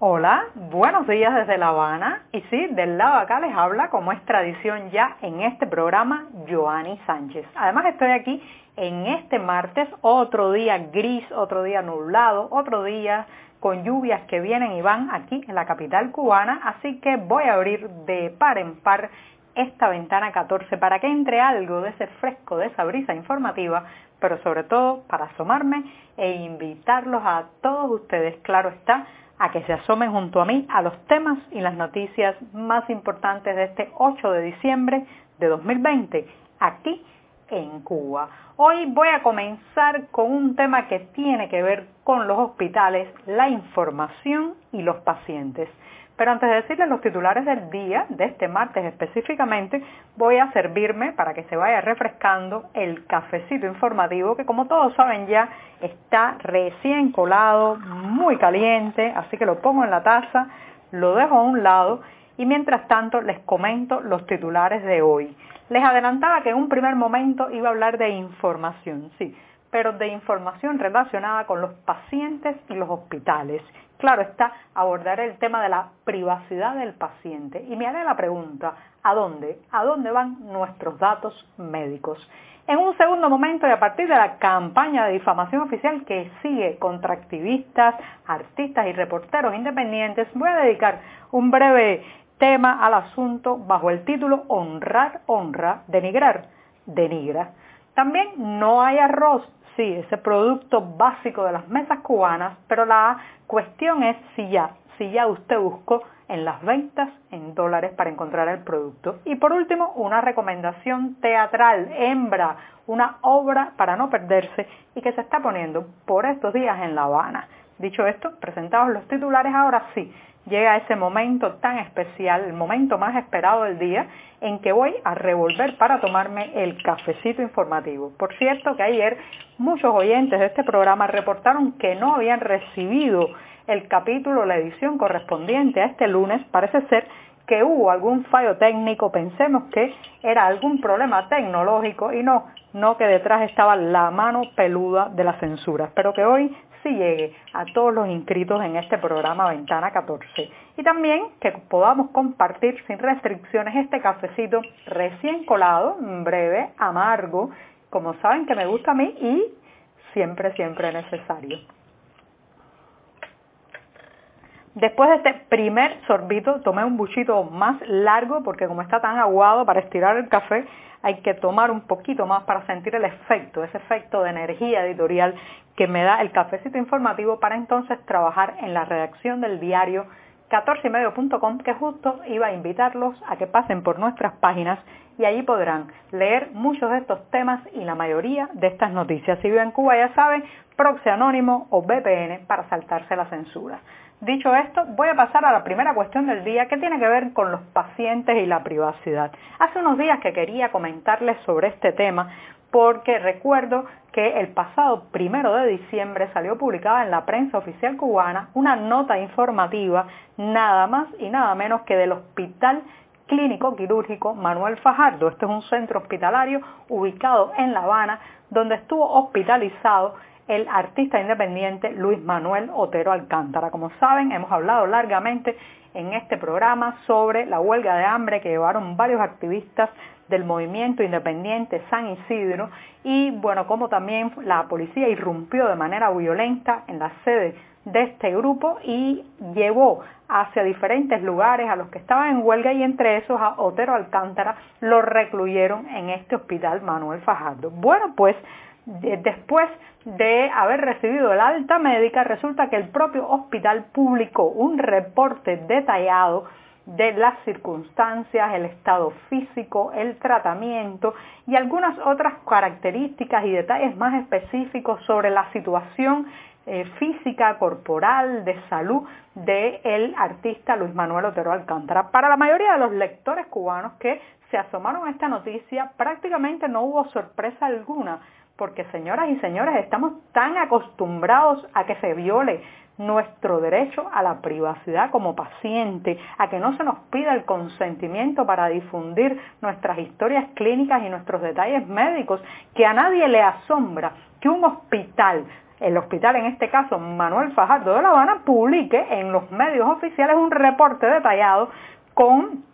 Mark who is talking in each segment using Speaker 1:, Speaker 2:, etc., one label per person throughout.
Speaker 1: Hola, buenos días desde La Habana. Y sí, del lado de acá les habla, como es tradición ya en este programa, Joanny Sánchez. Además estoy aquí en este martes, otro día gris, otro día nublado, otro día con lluvias que vienen y van aquí en la capital cubana, así que voy a abrir de par en par esta ventana 14 para que entre algo de ese fresco, de esa brisa informativa, pero sobre todo para asomarme e invitarlos a todos ustedes, claro está, a que se asomen junto a mí a los temas y las noticias más importantes de este 8 de diciembre de 2020 aquí en Cuba. Hoy voy a comenzar con un tema que tiene que ver con los hospitales, la información y los pacientes. Pero antes de decirles los titulares del día, de este martes específicamente, voy a servirme para que se vaya refrescando el cafecito informativo que como todos saben ya está recién colado, muy caliente, así que lo pongo en la taza, lo dejo a un lado y mientras tanto les comento los titulares de hoy. Les adelantaba que en un primer momento iba a hablar de información, sí, pero de información relacionada con los pacientes y los hospitales. Claro está, abordaré el tema de la privacidad del paciente y me haré la pregunta, ¿a dónde? ¿A dónde van nuestros datos médicos? En un segundo momento y a partir de la campaña de difamación oficial que sigue contra activistas, artistas y reporteros independientes, voy a dedicar un breve tema al asunto bajo el título Honrar, honra, denigrar, denigra. También no hay arroz sí, ese producto básico de las mesas cubanas, pero la cuestión es si ya, si ya usted buscó en las ventas en dólares para encontrar el producto. Y por último, una recomendación teatral, hembra, una obra para no perderse y que se está poniendo por estos días en La Habana. Dicho esto, presentados los titulares, ahora sí, llega ese momento tan especial, el momento más esperado del día, en que voy a revolver para tomarme el cafecito informativo. Por cierto que ayer muchos oyentes de este programa reportaron que no habían recibido el capítulo, la edición correspondiente a este lunes. Parece ser que hubo algún fallo técnico, pensemos que era algún problema tecnológico y no, no que detrás estaba la mano peluda de la censura. Espero que hoy sí llegue a todos los inscritos en este programa Ventana 14. Y también que podamos compartir sin restricciones este cafecito recién colado, breve, amargo, como saben que me gusta a mí y siempre, siempre necesario. Después de este primer sorbito tomé un buchito más largo porque como está tan aguado para estirar el café hay que tomar un poquito más para sentir el efecto, ese efecto de energía editorial que me da el cafecito informativo para entonces trabajar en la redacción del diario 14ymedio.com que justo iba a invitarlos a que pasen por nuestras páginas y allí podrán leer muchos de estos temas y la mayoría de estas noticias. Si viven en Cuba ya saben, proxy anónimo o VPN para saltarse la censura. Dicho esto, voy a pasar a la primera cuestión del día que tiene que ver con los pacientes y la privacidad. Hace unos días que quería comentarles sobre este tema porque recuerdo que el pasado primero de diciembre salió publicada en la prensa oficial cubana una nota informativa nada más y nada menos que del Hospital Clínico Quirúrgico Manuel Fajardo. Este es un centro hospitalario ubicado en La Habana donde estuvo hospitalizado el artista independiente Luis Manuel Otero Alcántara. Como saben, hemos hablado largamente en este programa sobre la huelga de hambre que llevaron varios activistas del movimiento independiente San Isidro y bueno, como también la policía irrumpió de manera violenta en la sede de este grupo y llevó hacia diferentes lugares a los que estaban en huelga y entre esos a Otero Alcántara lo recluyeron en este hospital Manuel Fajardo. Bueno, pues después de haber recibido el alta médica, resulta que el propio hospital publicó un reporte detallado de las circunstancias, el estado físico, el tratamiento y algunas otras características y detalles más específicos sobre la situación eh, física, corporal, de salud del artista Luis Manuel Otero Alcántara. Para la mayoría de los lectores cubanos que se asomaron a esta noticia, prácticamente no hubo sorpresa alguna, porque señoras y señores, estamos tan acostumbrados a que se viole nuestro derecho a la privacidad como paciente, a que no se nos pida el consentimiento para difundir nuestras historias clínicas y nuestros detalles médicos, que a nadie le asombra que un hospital, el hospital en este caso Manuel Fajardo de La Habana, publique en los medios oficiales un reporte detallado con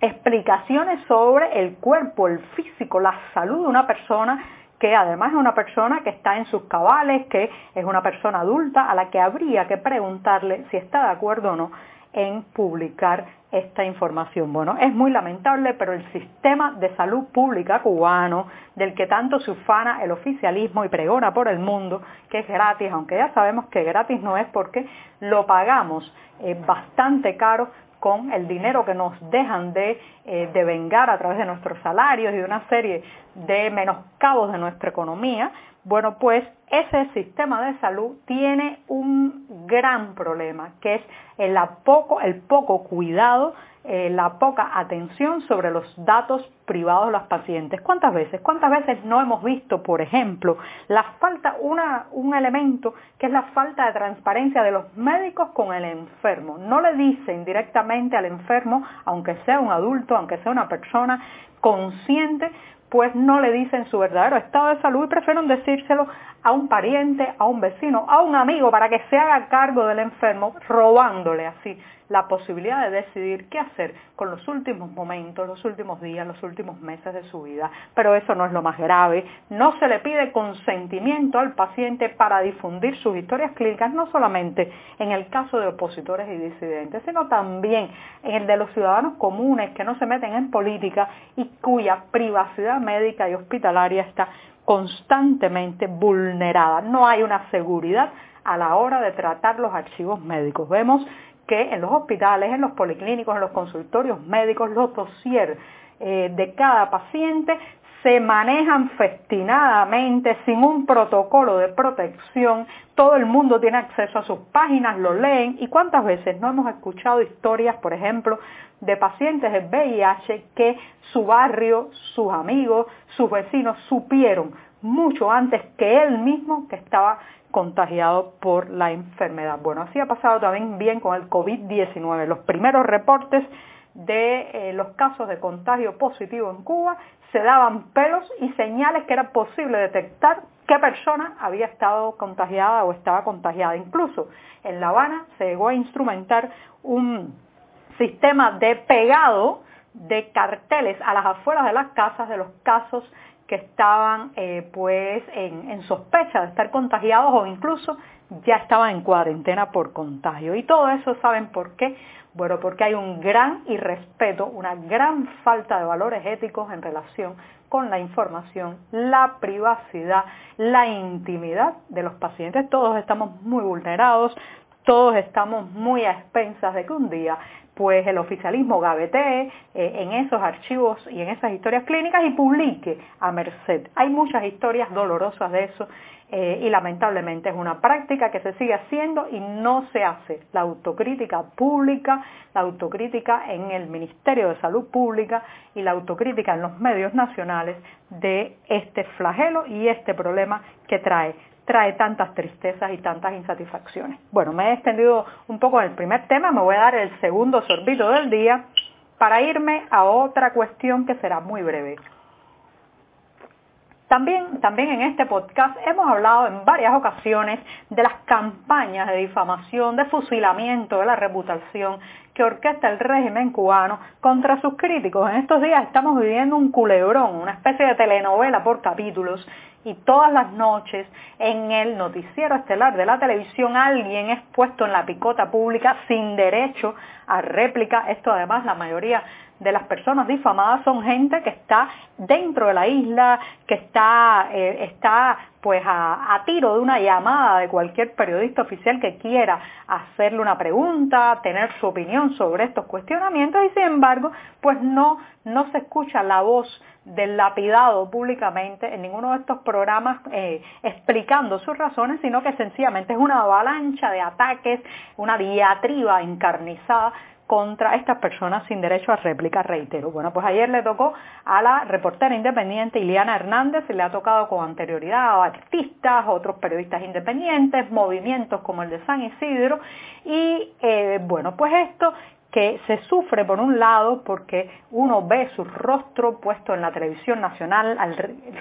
Speaker 1: explicaciones sobre el cuerpo, el físico, la salud de una persona que además es una persona que está en sus cabales, que es una persona adulta a la que habría que preguntarle si está de acuerdo o no en publicar esta información. Bueno, es muy lamentable, pero el sistema de salud pública cubano, del que tanto se ufana el oficialismo y pregona por el mundo, que es gratis, aunque ya sabemos que gratis no es porque lo pagamos eh, bastante caro con el dinero que nos dejan de, eh, vengar a través de nuestros salarios y de una serie de menoscabos de nuestra economía, bueno, pues ese sistema de salud tiene un gran problema, que es el poco, el poco cuidado eh, la poca atención sobre los datos privados de los pacientes. ¿Cuántas veces? ¿Cuántas veces no hemos visto, por ejemplo, la falta, una, un elemento que es la falta de transparencia de los médicos con el enfermo? No le dicen directamente al enfermo, aunque sea un adulto, aunque sea una persona consciente, pues no le dicen su verdadero estado de salud y prefieren decírselo a un pariente, a un vecino, a un amigo para que se haga cargo del enfermo, robándole así la posibilidad de decidir qué hacer con los últimos momentos, los últimos días, los últimos meses de su vida. Pero eso no es lo más grave. No se le pide consentimiento al paciente para difundir sus historias clínicas, no solamente en el caso de opositores y disidentes, sino también en el de los ciudadanos comunes que no se meten en política y cuya privacidad médica y hospitalaria está constantemente vulnerada. No hay una seguridad a la hora de tratar los archivos médicos. Vemos que en los hospitales, en los policlínicos, en los consultorios médicos, los dossiers eh, de cada paciente se manejan festinadamente sin un protocolo de protección. Todo el mundo tiene acceso a sus páginas, lo leen. ¿Y cuántas veces no hemos escuchado historias, por ejemplo, de pacientes de VIH que su barrio, sus amigos, sus vecinos supieron mucho antes que él mismo que estaba contagiado por la enfermedad. Bueno, así ha pasado también bien con el COVID-19. Los primeros reportes de eh, los casos de contagio positivo en Cuba se daban pelos y señales que era posible detectar qué persona había estado contagiada o estaba contagiada. Incluso en La Habana se llegó a instrumentar un sistema de pegado de carteles a las afueras de las casas de los casos que estaban eh, pues en, sospecha de estar contagiados o incluso ya estaban en cuarentena por contagio. Y todo eso saben por qué. Bueno, porque hay un gran irrespeto, una gran falta de valores éticos en relación con la información, la privacidad, la intimidad de los pacientes. Todos estamos muy vulnerados, todos estamos muy a expensas de que un día pues el oficialismo gabetee eh, en esos archivos y en esas historias clínicas y publique a merced. Hay muchas historias dolorosas de eso eh, y lamentablemente es una práctica que se sigue haciendo y no se hace la autocrítica pública, la autocrítica en el Ministerio de Salud Pública y la autocrítica en los medios nacionales de este flagelo y este problema que trae trae tantas tristezas y tantas insatisfacciones. Bueno, me he extendido un poco en el primer tema, me voy a dar el segundo sorbito del día para irme a otra cuestión que será muy breve. También, también en este podcast hemos hablado en varias ocasiones de las campañas de difamación, de fusilamiento, de la reputación que orquesta el régimen cubano contra sus críticos. En estos días estamos viviendo un culebrón, una especie de telenovela por capítulos y todas las noches en el noticiero estelar de la televisión alguien es puesto en la picota pública sin derecho a réplica. Esto además la mayoría de las personas difamadas son gente que está dentro de la isla, que está, eh, está pues a, tiro de una llamada de cualquier periodista oficial que quiera hacerle una pregunta, tener su opinión sobre estos cuestionamientos y sin embargo pues no, no se escucha la voz del lapidado públicamente en ninguno de estos programas eh, explicando sus razones, sino que sencillamente es una avalancha de ataques, una diatriba encarnizada contra estas personas sin derecho a réplica, reitero. Bueno, pues ayer le tocó a la reportera independiente Iliana Hernández, y le ha tocado con anterioridad a artistas, otros periodistas independientes, movimientos como el de San Isidro, y eh, bueno, pues esto que se sufre por un lado porque uno ve su rostro puesto en la televisión nacional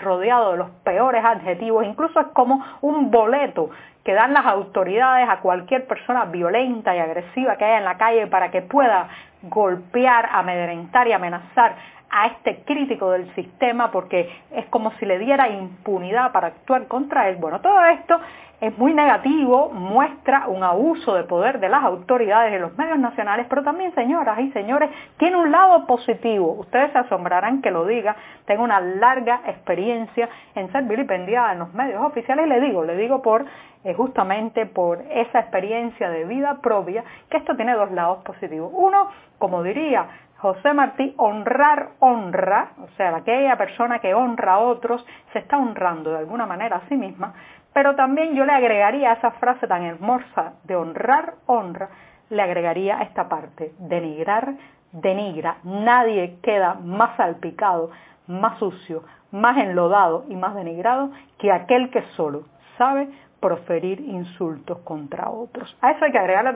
Speaker 1: rodeado de los peores adjetivos, incluso es como un boleto que dan las autoridades a cualquier persona violenta y agresiva que haya en la calle para que pueda golpear, amedrentar y amenazar a este crítico del sistema porque es como si le diera impunidad para actuar contra él. Bueno, todo esto es muy negativo, muestra un abuso de poder de las autoridades de los medios nacionales, pero también, señoras y señores, tiene un lado positivo. Ustedes se asombrarán que lo diga. Tengo una larga experiencia en ser vilipendiada en los medios oficiales le digo, le digo por justamente por esa experiencia de vida propia, que esto tiene dos lados positivos. Uno, como diría José Martí, honrar honra, o sea, aquella persona que honra a otros se está honrando de alguna manera a sí misma, pero también yo le agregaría a esa frase tan hermosa de honrar, honra, le agregaría esta parte, denigrar, denigra. Nadie queda más salpicado, más sucio, más enlodado y más denigrado que aquel que solo sabe proferir insultos contra otros. A eso hay que agregarle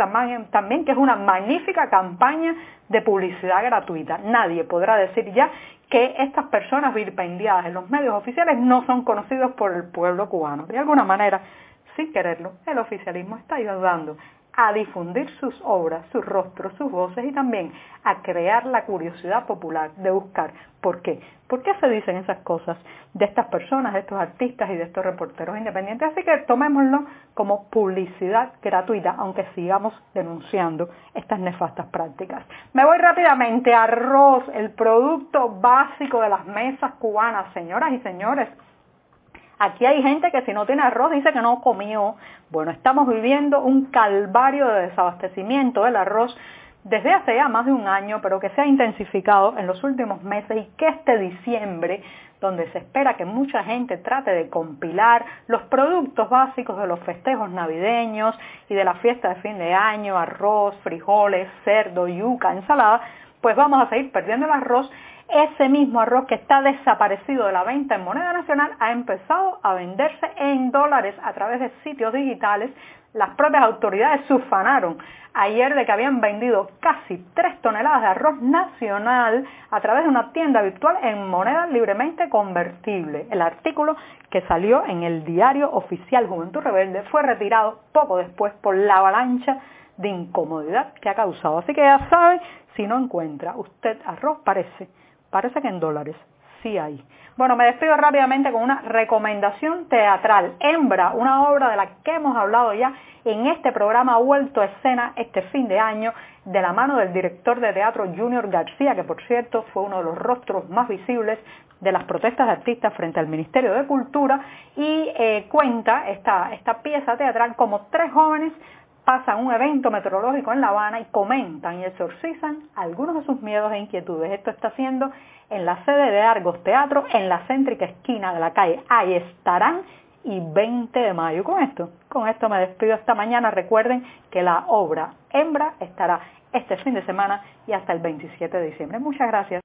Speaker 1: también, que es una magnífica campaña de publicidad gratuita. Nadie podrá decir ya que estas personas vilipendiadas en los medios oficiales no son conocidos por el pueblo cubano. De alguna manera, sin quererlo, el oficialismo está ayudando a difundir sus obras, sus rostros, sus voces y también a crear la curiosidad popular de buscar por qué. ¿Por qué se dicen esas cosas de estas personas, de estos artistas y de estos reporteros independientes? Así que tomémoslo como publicidad gratuita, aunque sigamos denunciando estas nefastas prácticas. Me voy rápidamente. Arroz, el producto básico de las mesas cubanas, señoras y señores. Aquí hay gente que si no tiene arroz dice que no comió. Bueno, estamos viviendo un calvario de desabastecimiento del arroz desde hace ya más de un año, pero que se ha intensificado en los últimos meses y que este diciembre, donde se espera que mucha gente trate de compilar los productos básicos de los festejos navideños y de la fiesta de fin de año, arroz, frijoles, cerdo, yuca, ensalada, pues vamos a seguir perdiendo el arroz ese mismo arroz que está desaparecido de la venta en moneda nacional ha empezado a venderse en dólares a través de sitios digitales. Las propias autoridades sufanaron ayer de que habían vendido casi 3 toneladas de arroz nacional a través de una tienda virtual en moneda libremente convertible. El artículo que salió en el diario oficial Juventud Rebelde fue retirado poco después por la avalancha de incomodidad que ha causado. Así que ya sabe, si no encuentra usted arroz, parece Parece que en dólares sí hay. Bueno, me despido rápidamente con una recomendación teatral. Hembra, una obra de la que hemos hablado ya en este programa, vuelto a escena este fin de año de la mano del director de teatro Junior García, que por cierto fue uno de los rostros más visibles de las protestas de artistas frente al Ministerio de Cultura y eh, cuenta esta, esta pieza teatral como tres jóvenes pasan un evento meteorológico en La Habana y comentan y exorcizan algunos de sus miedos e inquietudes. Esto está haciendo en la sede de Argos Teatro, en la céntrica esquina de la calle. Ahí estarán y 20 de mayo. Con esto, con esto me despido esta mañana. Recuerden que la obra Hembra estará este fin de semana y hasta el 27 de diciembre. Muchas gracias.